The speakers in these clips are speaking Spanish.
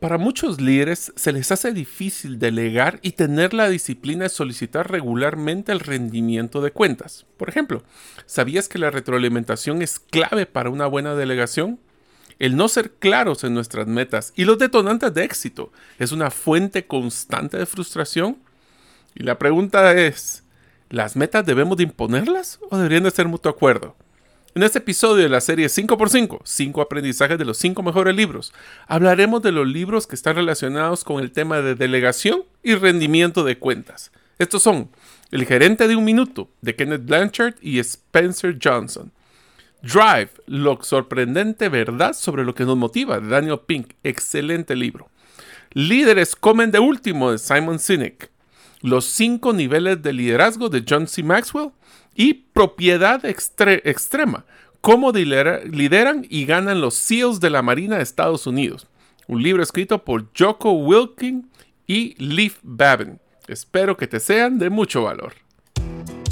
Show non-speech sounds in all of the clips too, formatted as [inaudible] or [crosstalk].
Para muchos líderes se les hace difícil delegar y tener la disciplina de solicitar regularmente el rendimiento de cuentas. Por ejemplo, ¿sabías que la retroalimentación es clave para una buena delegación? El no ser claros en nuestras metas y los detonantes de éxito es una fuente constante de frustración. Y la pregunta es, ¿las metas debemos de imponerlas o deberían de ser mutuo acuerdo? En este episodio de la serie 5x5, 5 aprendizajes de los 5 mejores libros, hablaremos de los libros que están relacionados con el tema de delegación y rendimiento de cuentas. Estos son El gerente de un minuto, de Kenneth Blanchard y Spencer Johnson. Drive, lo sorprendente verdad sobre lo que nos motiva, de Daniel Pink, excelente libro. Líderes comen de último, de Simon Sinek. Los 5 niveles de liderazgo, de John C. Maxwell y propiedad extrema, cómo lideran y ganan los SEALs de la Marina de Estados Unidos. Un libro escrito por Joko Wilking y Leif Babin. Espero que te sean de mucho valor.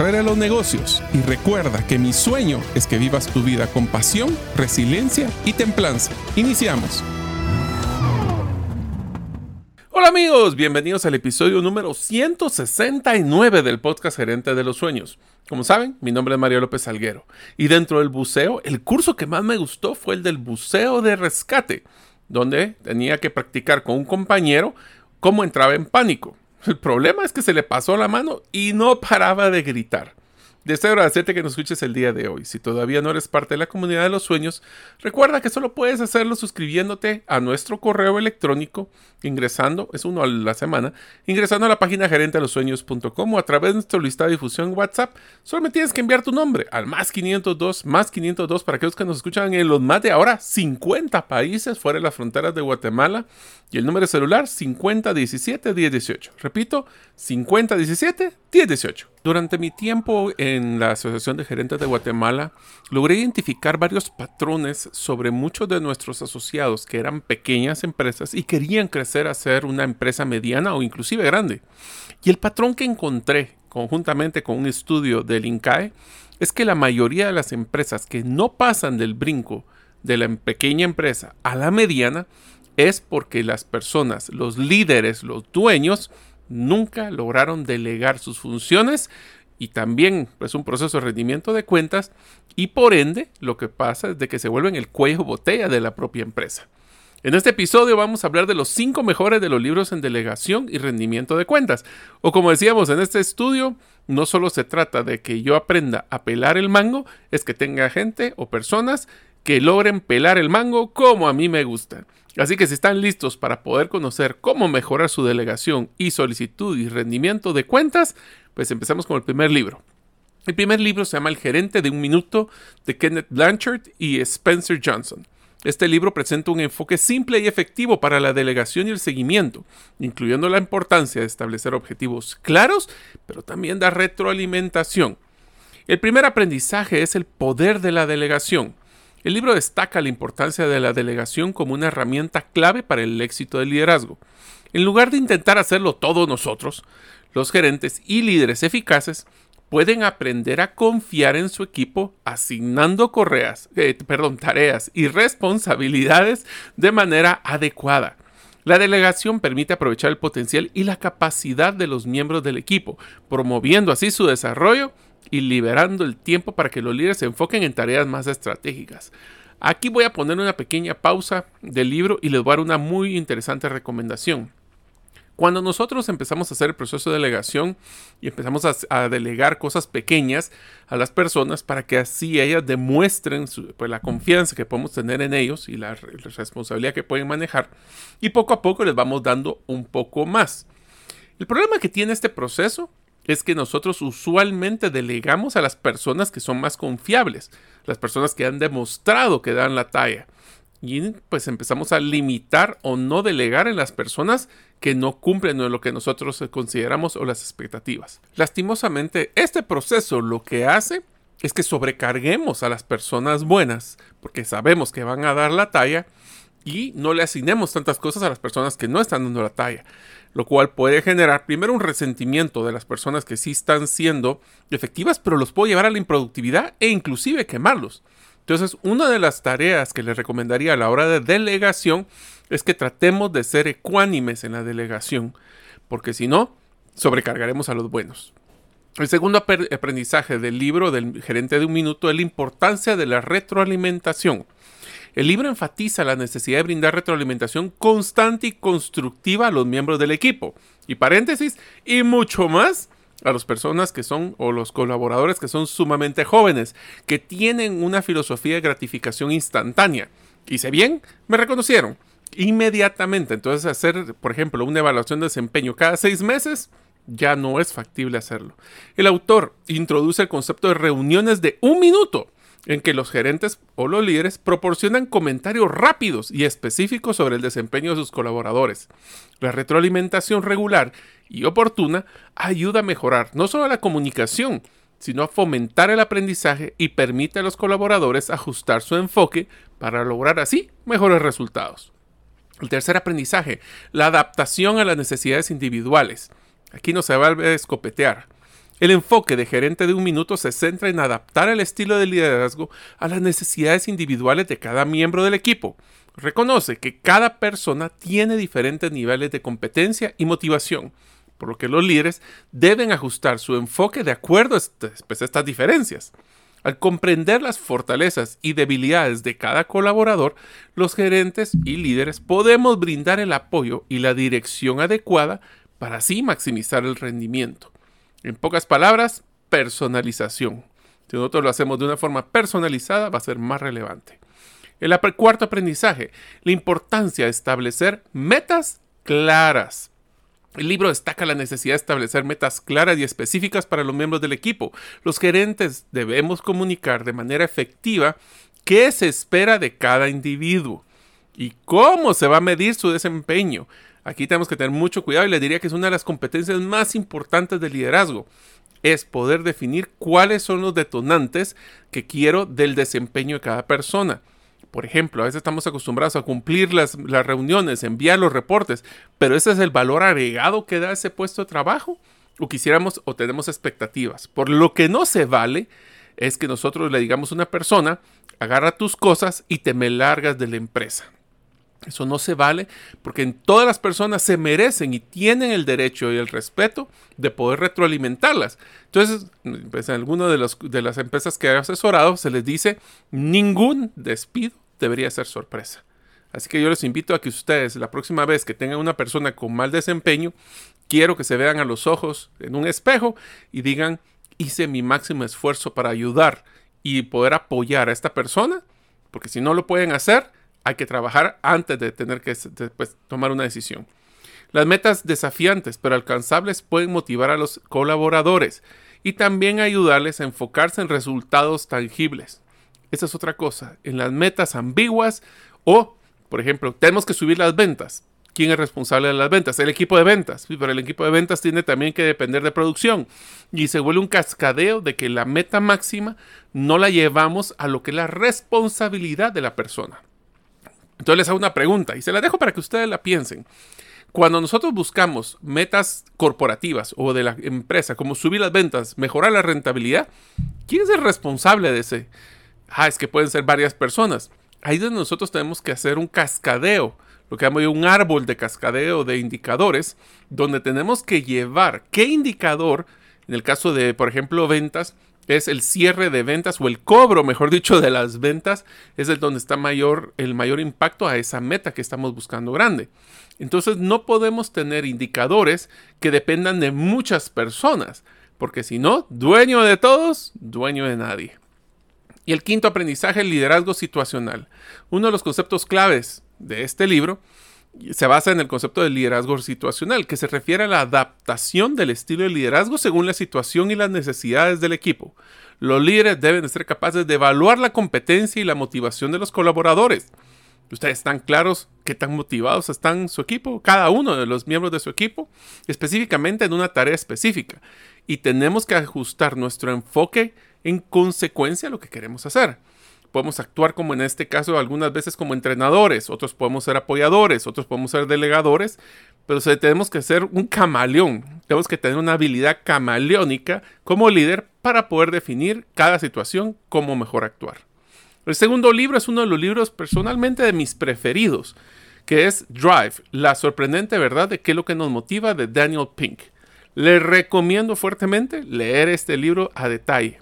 de los negocios y recuerda que mi sueño es que vivas tu vida con pasión, resiliencia y templanza. Iniciamos. Hola amigos, bienvenidos al episodio número 169 del podcast Gerente de los Sueños. Como saben, mi nombre es Mario López Salguero y dentro del buceo, el curso que más me gustó fue el del buceo de rescate, donde tenía que practicar con un compañero cómo entraba en pánico. El problema es que se le pasó la mano y no paraba de gritar. Deseo agradecerte que nos escuches el día de hoy. Si todavía no eres parte de la comunidad de los sueños, recuerda que solo puedes hacerlo suscribiéndote a nuestro correo electrónico, ingresando, es uno a la semana, ingresando a la página gerentealosueños.com o a través de nuestra lista de difusión WhatsApp. Solo me tienes que enviar tu nombre al más 502, más 502 para aquellos que nos escuchan en los más de ahora 50 países fuera de las fronteras de Guatemala y el número de celular 5017 1018. Repito, 5017 1018. Durante mi tiempo en la Asociación de Gerentes de Guatemala, logré identificar varios patrones sobre muchos de nuestros asociados que eran pequeñas empresas y querían crecer a ser una empresa mediana o inclusive grande. Y el patrón que encontré conjuntamente con un estudio del INCAE es que la mayoría de las empresas que no pasan del brinco de la pequeña empresa a la mediana es porque las personas, los líderes, los dueños, nunca lograron delegar sus funciones y también es pues, un proceso de rendimiento de cuentas y por ende lo que pasa es de que se vuelven el cuello botella de la propia empresa. En este episodio vamos a hablar de los cinco mejores de los libros en delegación y rendimiento de cuentas. O como decíamos en este estudio, no solo se trata de que yo aprenda a pelar el mango, es que tenga gente o personas que logren pelar el mango como a mí me gusta. Así que si están listos para poder conocer cómo mejorar su delegación y solicitud y rendimiento de cuentas, pues empezamos con el primer libro. El primer libro se llama El gerente de un minuto de Kenneth Blanchard y Spencer Johnson. Este libro presenta un enfoque simple y efectivo para la delegación y el seguimiento, incluyendo la importancia de establecer objetivos claros, pero también dar retroalimentación. El primer aprendizaje es el poder de la delegación. El libro destaca la importancia de la delegación como una herramienta clave para el éxito del liderazgo. En lugar de intentar hacerlo todos nosotros, los gerentes y líderes eficaces pueden aprender a confiar en su equipo asignando correas, eh, perdón, tareas y responsabilidades de manera adecuada. La delegación permite aprovechar el potencial y la capacidad de los miembros del equipo, promoviendo así su desarrollo y liberando el tiempo para que los líderes se enfoquen en tareas más estratégicas. Aquí voy a poner una pequeña pausa del libro y les voy a dar una muy interesante recomendación. Cuando nosotros empezamos a hacer el proceso de delegación y empezamos a, delegar cosas pequeñas a las personas para que así ellas demuestren pues, la confianza que podemos tener en ellos y la responsabilidad que pueden manejar, y poco a poco les vamos dando un poco más. El problema que tiene este proceso es que nosotros usualmente delegamos a las personas que son más confiables, las personas que han demostrado que dan la talla y pues empezamos a limitar o no delegar en las personas que no cumplen lo que nosotros consideramos o las expectativas. Lastimosamente, este proceso lo que hace es que sobrecarguemos a las personas buenas, porque sabemos que van a dar la talla, y no le asignemos tantas cosas a las personas que no están dando la talla, lo cual puede generar primero un resentimiento de las personas que sí están siendo efectivas, pero los puede llevar a la improductividad e inclusive quemarlos. Entonces, una de las tareas que les recomendaría a la hora de delegación es que tratemos de ser ecuánimes en la delegación, porque si no, sobrecargaremos a los buenos. El segundo aprendizaje del libro del gerente de un minuto es la importancia de la retroalimentación. El libro enfatiza la necesidad de brindar retroalimentación constante y constructiva a los miembros del equipo. Y paréntesis, y mucho más a las personas que son o los colaboradores que son sumamente jóvenes, que tienen una filosofía de gratificación instantánea. Hice bien, me reconocieron inmediatamente. Entonces hacer, por ejemplo, una evaluación de desempeño cada seis meses ya no es factible hacerlo. El autor introduce el concepto de reuniones de un minuto en que los gerentes o los líderes proporcionan comentarios rápidos y específicos sobre el desempeño de sus colaboradores. La retroalimentación regular y oportuna ayuda a mejorar no solo la comunicación, sino a fomentar el aprendizaje y permite a los colaboradores ajustar su enfoque para lograr así mejores resultados. El tercer aprendizaje, la adaptación a las necesidades individuales. Aquí no se va a escopetear. El enfoque de gerente de un minuto se centra en adaptar el estilo de liderazgo a las necesidades individuales de cada miembro del equipo. Reconoce que cada persona tiene diferentes niveles de competencia y motivación, por lo que los líderes deben ajustar su enfoque de acuerdo a este, pues, estas diferencias. Al comprender las fortalezas y debilidades de cada colaborador, los gerentes y líderes podemos brindar el apoyo y la dirección adecuada para así maximizar el rendimiento. En pocas palabras, personalización. Si nosotros lo hacemos de una forma personalizada, va a ser más relevante. El cuarto aprendizaje, la importancia de establecer metas claras. El libro destaca la necesidad de establecer metas claras y específicas para los miembros del equipo. Los gerentes debemos comunicar de manera efectiva qué se espera de cada individuo y cómo se va a medir su desempeño. Aquí tenemos que tener mucho cuidado y les diría que es una de las competencias más importantes del liderazgo. Es poder definir cuáles son los detonantes que quiero del desempeño de cada persona. Por ejemplo, a veces estamos acostumbrados a cumplir las, las reuniones, enviar los reportes, pero ese es el valor agregado que da ese puesto de trabajo. O quisiéramos o tenemos expectativas. Por lo que no se vale es que nosotros le digamos a una persona, agarra tus cosas y te me largas de la empresa. Eso no se vale porque en todas las personas se merecen y tienen el derecho y el respeto de poder retroalimentarlas. Entonces, pues en alguna de, de las empresas que he asesorado se les dice ningún despido debería ser sorpresa. Así que yo les invito a que ustedes la próxima vez que tengan una persona con mal desempeño, quiero que se vean a los ojos en un espejo y digan, hice mi máximo esfuerzo para ayudar y poder apoyar a esta persona, porque si no lo pueden hacer, hay que trabajar antes de tener que pues, tomar una decisión. Las metas desafiantes pero alcanzables pueden motivar a los colaboradores y también ayudarles a enfocarse en resultados tangibles. Esa es otra cosa. En las metas ambiguas o, por ejemplo, tenemos que subir las ventas. ¿Quién es responsable de las ventas? El equipo de ventas. Pero el equipo de ventas tiene también que depender de producción. Y se vuelve un cascadeo de que la meta máxima no la llevamos a lo que es la responsabilidad de la persona. Entonces les hago una pregunta y se la dejo para que ustedes la piensen. Cuando nosotros buscamos metas corporativas o de la empresa, como subir las ventas, mejorar la rentabilidad, ¿quién es el responsable de ese? Ah, es que pueden ser varias personas. Ahí donde nosotros tenemos que hacer un cascadeo, lo que llamo yo un árbol de cascadeo de indicadores, donde tenemos que llevar qué indicador, en el caso de, por ejemplo, ventas, es el cierre de ventas o el cobro, mejor dicho, de las ventas, es el donde está mayor, el mayor impacto a esa meta que estamos buscando grande. Entonces no podemos tener indicadores que dependan de muchas personas, porque si no, dueño de todos, dueño de nadie. Y el quinto aprendizaje, el liderazgo situacional. Uno de los conceptos claves de este libro se basa en el concepto del liderazgo situacional, que se refiere a la adaptación del estilo de liderazgo según la situación y las necesidades del equipo. Los líderes deben de ser capaces de evaluar la competencia y la motivación de los colaboradores. Ustedes están claros qué tan motivados están su equipo, cada uno de los miembros de su equipo, específicamente en una tarea específica. Y tenemos que ajustar nuestro enfoque en consecuencia a lo que queremos hacer podemos actuar como en este caso algunas veces como entrenadores, otros podemos ser apoyadores, otros podemos ser delegadores, pero tenemos que ser un camaleón, tenemos que tener una habilidad camaleónica como líder para poder definir cada situación, cómo mejor actuar. El segundo libro es uno de los libros personalmente de mis preferidos, que es Drive, la sorprendente verdad de qué es lo que nos motiva de Daniel Pink. Le recomiendo fuertemente leer este libro a detalle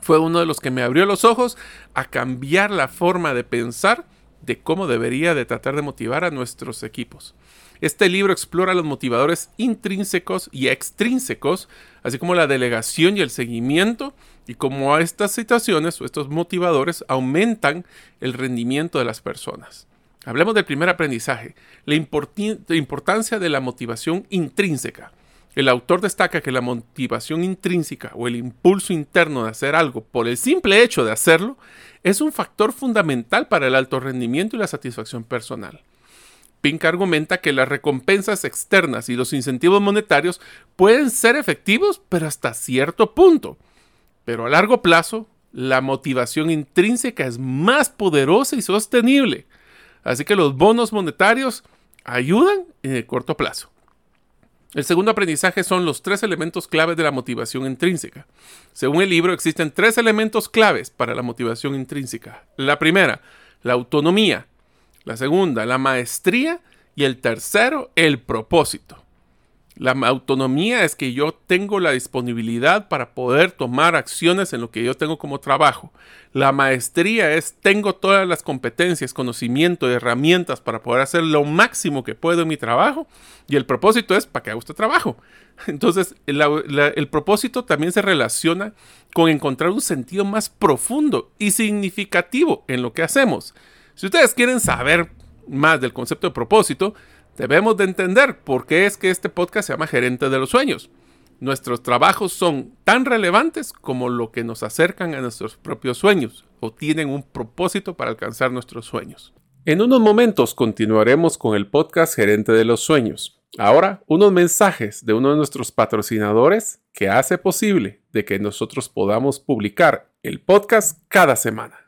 fue uno de los que me abrió los ojos a cambiar la forma de pensar de cómo debería de tratar de motivar a nuestros equipos. Este libro explora los motivadores intrínsecos y extrínsecos, así como la delegación y el seguimiento, y cómo estas situaciones o estos motivadores aumentan el rendimiento de las personas. Hablemos del primer aprendizaje, la, importancia de la motivación intrínseca. El autor destaca que la motivación intrínseca o el impulso interno de hacer algo por el simple hecho de hacerlo es un factor fundamental para el alto rendimiento y la satisfacción personal. Pink argumenta que las recompensas externas y los incentivos monetarios pueden ser efectivos, pero hasta cierto punto. Pero a largo plazo, la motivación intrínseca es más poderosa y sostenible. Así que los bonos monetarios ayudan en el corto plazo. El segundo aprendizaje son los tres elementos claves de la motivación intrínseca. Según el libro, existen tres elementos claves para la motivación intrínseca. La primera, la autonomía. La segunda, la maestría. Y el tercero, el propósito. La autonomía es que yo tengo la disponibilidad para poder tomar acciones en lo que yo tengo como trabajo. La maestría es tengo todas las competencias, conocimiento, herramientas para poder hacer lo máximo que puedo en mi trabajo. Y el propósito es para que haga este trabajo. [laughs] Entonces, el propósito también se relaciona con encontrar un sentido más profundo y significativo en lo que hacemos. Si ustedes quieren saber más del concepto de propósito, Debemos de entender por qué es que este podcast se llama Gerente de los Sueños. Nuestros trabajos son tan relevantes como lo que nos acercan a nuestros propios sueños o tienen un propósito para alcanzar nuestros sueños. En unos momentos continuaremos con el podcast Gerente de los Sueños. Ahora, unos mensajes de uno de nuestros patrocinadores que hace posible de que nosotros podamos publicar el podcast cada semana.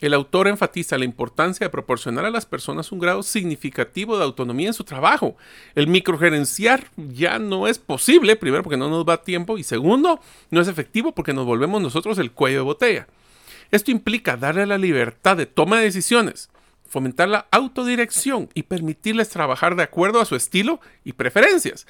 El autor enfatiza la importancia de proporcionar a las personas un grado significativo de autonomía en su trabajo. El microgerenciar ya no es posible, primero porque no nos da tiempo y segundo, no es efectivo porque nos volvemos nosotros el cuello de botella. Esto implica darle la libertad de toma de decisiones, fomentar la autodirección y permitirles trabajar de acuerdo a su estilo y preferencias.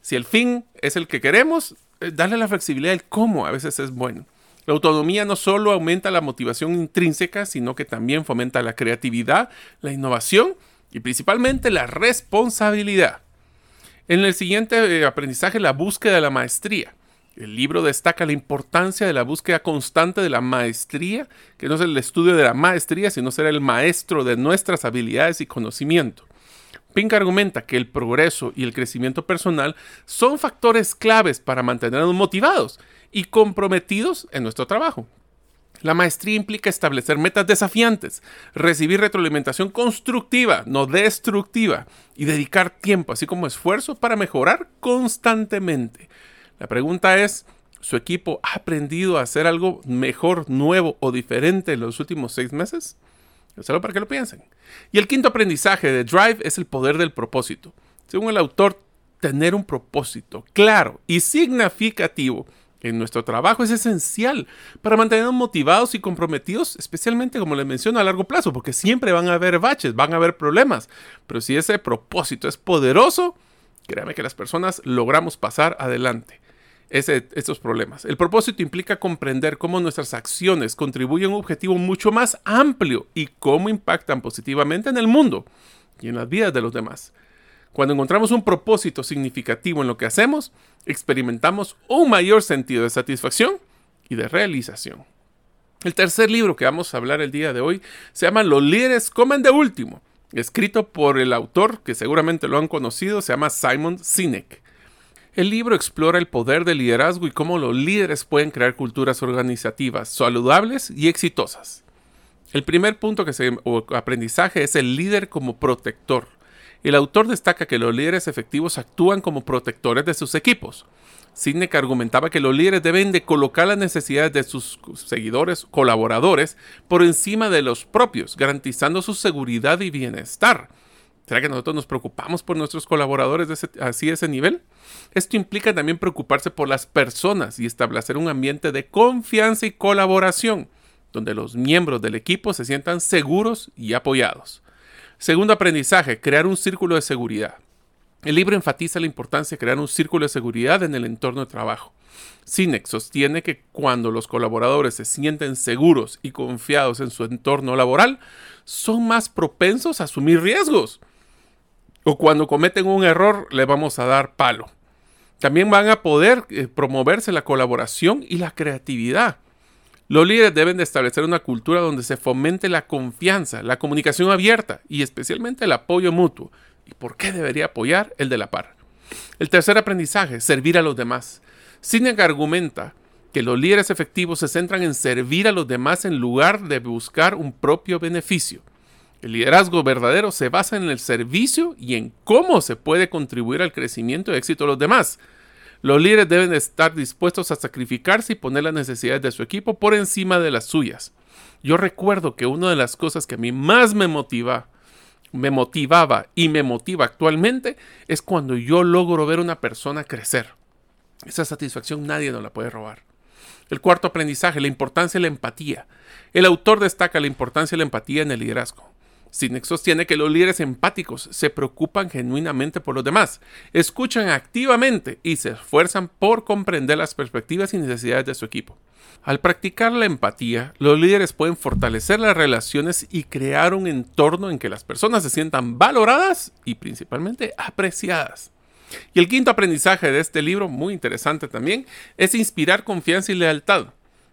Si el fin es el que queremos, eh, darle la flexibilidad del cómo a veces es bueno. La autonomía no solo aumenta la motivación intrínseca, sino que también fomenta la creatividad, la innovación y principalmente la responsabilidad. En el siguiente eh, aprendizaje, la búsqueda de la maestría. El libro destaca la importancia de la búsqueda constante de la maestría, que no es el estudio de la maestría, sino ser el maestro de nuestras habilidades y conocimiento. Pink argumenta que el progreso y el crecimiento personal son factores claves para mantenernos motivados y comprometidos en nuestro trabajo. La maestría implica establecer metas desafiantes, recibir retroalimentación constructiva, no destructiva, y dedicar tiempo, así como esfuerzo, para mejorar constantemente. La pregunta es, ¿su equipo ha aprendido a hacer algo mejor, nuevo o diferente en los últimos seis meses? Solo para que lo piensen. Y el quinto aprendizaje de Drive es el poder del propósito. Según el autor, tener un propósito claro y significativo en nuestro trabajo es esencial para mantenernos motivados y comprometidos, especialmente como les menciono a largo plazo, porque siempre van a haber baches, van a haber problemas, pero si ese propósito es poderoso, créame que las personas logramos pasar adelante ese, problemas. El propósito implica comprender cómo nuestras acciones contribuyen a un objetivo mucho más amplio y cómo impactan positivamente en el mundo y en las vidas de los demás. Cuando encontramos un propósito significativo en lo que hacemos, experimentamos un mayor sentido de satisfacción y de realización. El tercer libro que vamos a hablar el día de hoy se llama Los líderes comen de último, escrito por el autor que seguramente lo han conocido, se llama Simon Sinek. El libro explora el poder del liderazgo y cómo los líderes pueden crear culturas organizativas saludables y exitosas. El primer punto que se, o aprendizaje es el líder como protector. El autor destaca que los líderes efectivos actúan como protectores de sus equipos. Sinek argumentaba que los líderes deben de colocar las necesidades de sus seguidores, colaboradores, por encima de los propios, garantizando su seguridad y bienestar. ¿Será que nosotros nos preocupamos por nuestros colaboradores de ese, nivel? Esto implica también preocuparse por las personas y establecer un ambiente de confianza y colaboración, donde los miembros del equipo se sientan seguros y apoyados. Segundo aprendizaje, crear un círculo de seguridad. El libro enfatiza la importancia de crear un círculo de seguridad en el entorno de trabajo. Sinek sostiene que cuando los colaboradores se sienten seguros y confiados en su entorno laboral, son más propensos a asumir riesgos. O cuando cometen un error, le vamos a dar palo. También van a poder eh, promoverse la colaboración y la creatividad. Los líderes deben de establecer una cultura donde se fomente la confianza, la comunicación abierta y especialmente el apoyo mutuo. ¿Y por qué debería apoyar el de la par? El tercer aprendizaje, servir a los demás. Sinek argumenta que los líderes efectivos se centran en servir a los demás en lugar de buscar un propio beneficio. El liderazgo verdadero se basa en el servicio y en cómo se puede contribuir al crecimiento y éxito de los demás. Los líderes deben estar dispuestos a sacrificarse y poner las necesidades de su equipo por encima de las suyas. Yo recuerdo que una de las cosas que a mí más me motiva, me motivaba y me motiva actualmente es cuando yo logro ver a una persona crecer. Esa satisfacción nadie nos la puede robar. El cuarto aprendizaje, la importancia de la empatía. El autor destaca la importancia de la empatía en el liderazgo. Sinek sostiene que los líderes empáticos se preocupan genuinamente por los demás, escuchan activamente y se esfuerzan por comprender las perspectivas y necesidades de su equipo. Al practicar la empatía, los líderes pueden fortalecer las relaciones y crear un entorno en que las personas se sientan valoradas y principalmente apreciadas. Y el quinto aprendizaje de este libro, muy interesante también, es inspirar confianza y lealtad.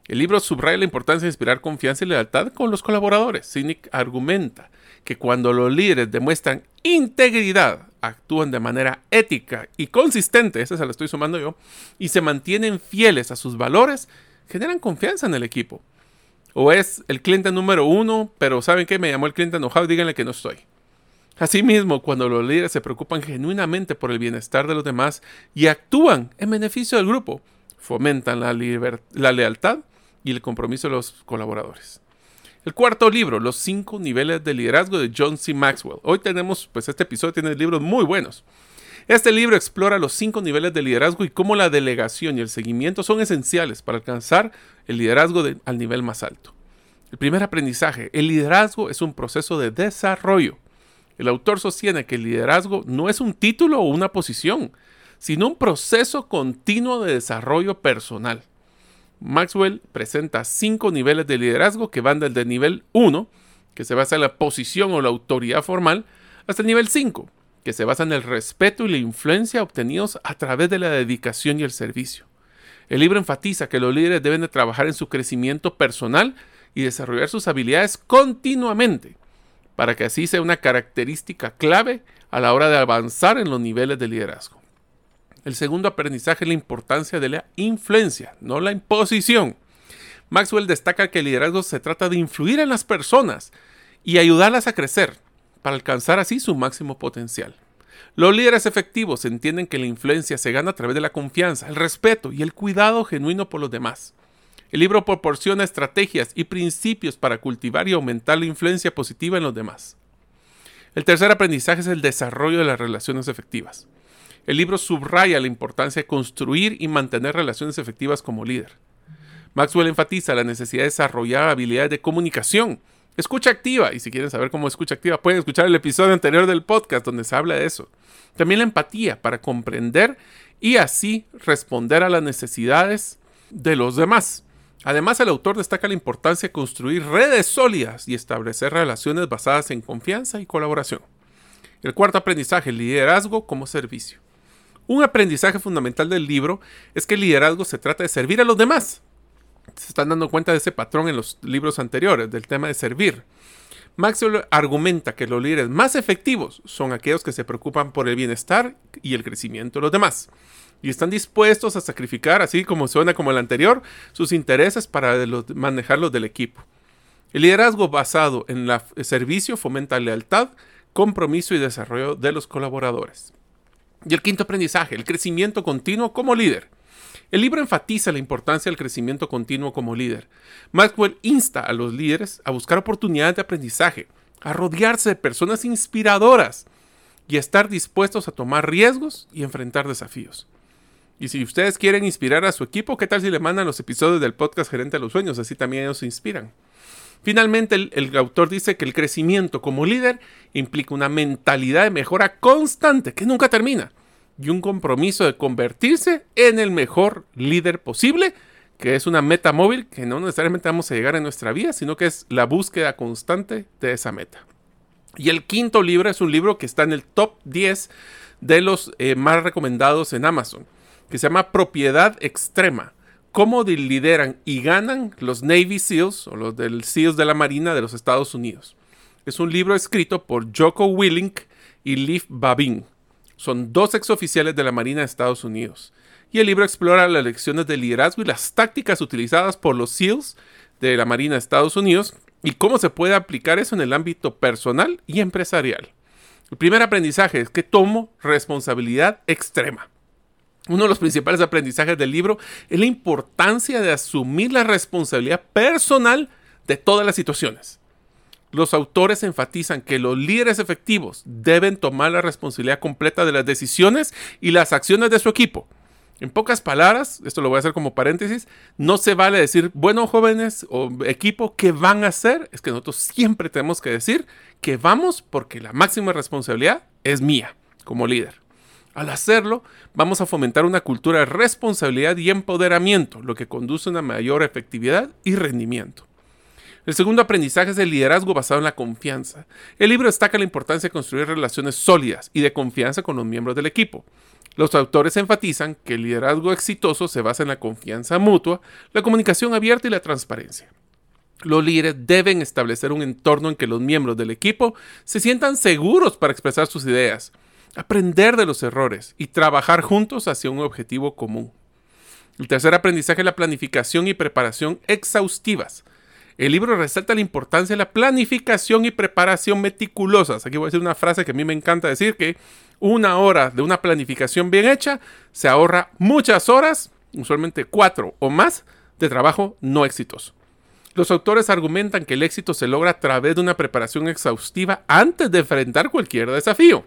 El libro subraya la importancia de inspirar confianza y lealtad con los colaboradores. Cynic argumenta que cuando los líderes demuestran integridad, actúan de manera ética y consistente, esa se la estoy sumando yo, y se mantienen fieles a sus valores, generan confianza en el equipo. O es el cliente número uno, pero ¿saben qué? Me llamó el cliente enojado, díganle que no estoy. Asimismo, cuando los líderes se preocupan genuinamente por el bienestar de los demás y actúan en beneficio del grupo, fomentan la, la lealtad y el compromiso de los colaboradores. El cuarto libro, Los cinco niveles de liderazgo de John C. Maxwell. Hoy tenemos, pues este episodio tiene libros muy buenos. Este libro explora los cinco niveles de liderazgo y cómo la delegación y el seguimiento son esenciales para alcanzar el liderazgo al nivel más alto. El primer aprendizaje, el liderazgo es un proceso de desarrollo. El autor sostiene que el liderazgo no es un título o una posición, sino un proceso continuo de desarrollo personal. Maxwell presenta cinco niveles de liderazgo que van desde el nivel 1, que se basa en la posición o la autoridad formal, hasta el nivel 5, que se basa en el respeto y la influencia obtenidos a través de la dedicación y el servicio. El libro enfatiza que los líderes deben de trabajar en su crecimiento personal y desarrollar sus habilidades continuamente, para que así sea una característica clave a la hora de avanzar en los niveles de liderazgo. El segundo aprendizaje es la importancia de la influencia, no la imposición. Maxwell destaca que el liderazgo se trata de influir en las personas y ayudarlas a crecer para alcanzar así su máximo potencial. Los líderes efectivos entienden que la influencia se gana a través de la confianza, el respeto y el cuidado genuino por los demás. El libro proporciona estrategias y principios para cultivar y aumentar la influencia positiva en los demás. El tercer aprendizaje es el desarrollo de las relaciones efectivas. El libro subraya la importancia de construir y mantener relaciones efectivas como líder. Maxwell enfatiza la necesidad de desarrollar habilidades de comunicación, escucha activa, y si quieren saber cómo escucha activa, pueden escuchar el episodio anterior del podcast donde se habla de eso. También la empatía para comprender y así responder a las necesidades de los demás. Además, el autor destaca la importancia de construir redes sólidas y establecer relaciones basadas en confianza y colaboración. El cuarto aprendizaje, liderazgo como servicio. Un aprendizaje fundamental del libro es que el liderazgo se trata de servir a los demás, se están dando cuenta de ese patrón en los libros anteriores, del tema de servir. Maxwell argumenta que los líderes más efectivos son aquellos que se preocupan por el bienestar y el crecimiento de los demás. Y están dispuestos a sacrificar, así como suena como el anterior, sus intereses para manejarlos del equipo. El liderazgo basado en el servicio fomenta lealtad, compromiso y desarrollo de los colaboradores. Y el quinto aprendizaje, el crecimiento continuo como líder. El libro enfatiza la importancia del crecimiento continuo como líder. Maxwell insta a los líderes a buscar oportunidades de aprendizaje, a rodearse de personas inspiradoras y a estar dispuestos a tomar riesgos y enfrentar desafíos. Y si ustedes quieren inspirar a su equipo, ¿qué tal si le mandan los episodios del podcast Gerente de los Sueños? Así también ellos se inspiran. Finalmente, el, autor dice que el crecimiento como líder implica una mentalidad de mejora constante que nunca termina y un compromiso de convertirse en el mejor líder posible, que es una meta móvil que no necesariamente vamos a llegar en nuestra vida, sino que es la búsqueda constante de esa meta. Y el quinto libro es un libro que está en el top 10 de los eh, más recomendados en Amazon, que se llama Propiedad Extrema. Cómo lideran y ganan los Navy SEALs o los del SEALs de la Marina de los Estados Unidos. Es un libro escrito por Joko Willink y Liv Babin. Son dos exoficiales de la Marina de Estados Unidos. Y el libro explora las lecciones de liderazgo y las tácticas utilizadas por los SEALs de la Marina de Estados Unidos y cómo se puede aplicar eso en el ámbito personal y empresarial. El primer aprendizaje es que tomo responsabilidad extrema. Uno de los principales aprendizajes del libro es la importancia de asumir la responsabilidad personal de todas las situaciones. Los autores enfatizan que los líderes efectivos deben tomar la responsabilidad completa de las decisiones y las acciones de su equipo. En pocas palabras, esto lo voy a hacer como paréntesis, no se vale decir, bueno, jóvenes o equipo, ¿qué van a hacer? Es que nosotros siempre tenemos que decir que vamos porque la máxima responsabilidad es mía como líder. Al hacerlo, vamos a fomentar una cultura de responsabilidad y empoderamiento, lo que conduce a una mayor efectividad y rendimiento. El segundo aprendizaje es el liderazgo basado en la confianza. El libro destaca la importancia de construir relaciones sólidas y de confianza con los miembros del equipo. Los autores enfatizan que el liderazgo exitoso se basa en la confianza mutua, la comunicación abierta y la transparencia. Los líderes deben establecer un entorno en que los miembros del equipo se sientan seguros para expresar sus ideas, aprender de los errores y trabajar juntos hacia un objetivo común. El tercer aprendizaje es la planificación y preparación exhaustivas. El libro resalta la importancia de la planificación y preparación meticulosas. Aquí voy a decir una frase que a mí me encanta decir, que una hora de una planificación bien hecha se ahorra muchas horas, usualmente cuatro o más, de trabajo no exitoso. Los autores argumentan que el éxito se logra a través de una preparación exhaustiva antes de enfrentar cualquier desafío.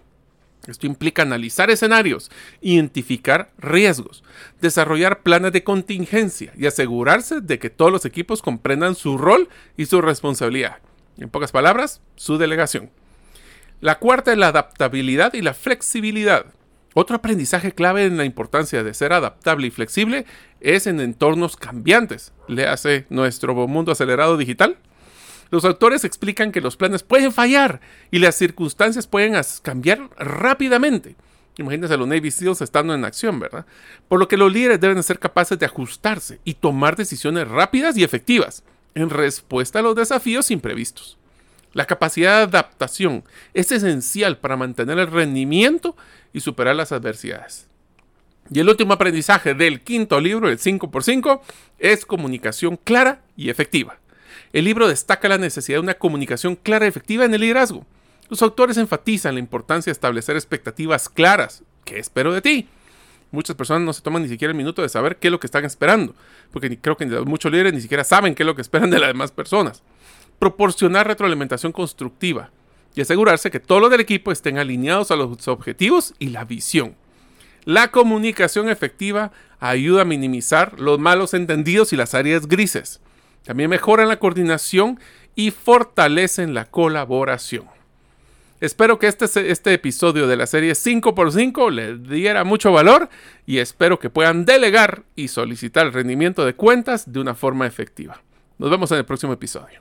Esto implica analizar escenarios, identificar riesgos, desarrollar planes de contingencia y asegurarse de que todos los equipos comprendan su rol y su responsabilidad. En pocas palabras, su delegación. La cuarta es la adaptabilidad y la flexibilidad. Otro aprendizaje clave en la importancia de ser adaptable y flexible es en entornos cambiantes. Le hace nuestro mundo acelerado digital los autores explican que los planes pueden fallar y las circunstancias pueden cambiar rápidamente. Imagínense a los Navy SEALs estando en acción, ¿verdad? Por lo que los líderes deben ser capaces de ajustarse y tomar decisiones rápidas y efectivas en respuesta a los desafíos imprevistos. La capacidad de adaptación es esencial para mantener el rendimiento y superar las adversidades. Y el último aprendizaje del quinto libro, el 5x5, es comunicación clara y efectiva. El libro destaca la necesidad de una comunicación clara y efectiva en el liderazgo. Los autores enfatizan la importancia de establecer expectativas claras. ¿Qué espero de ti? Muchas personas no se toman ni siquiera el minuto de saber qué es lo que están esperando, porque creo que muchos líderes ni siquiera saben qué es lo que esperan de las demás personas. Proporcionar retroalimentación constructiva y asegurarse que todos los del equipo estén alineados a los objetivos y la visión. La comunicación efectiva ayuda a minimizar los malos entendidos y las áreas grises. También mejoran la coordinación y fortalecen la colaboración. Espero que este, este episodio de la serie 5x5 les diera mucho valor y espero que puedan delegar y solicitar el rendimiento de cuentas de una forma efectiva. Nos vemos en el próximo episodio.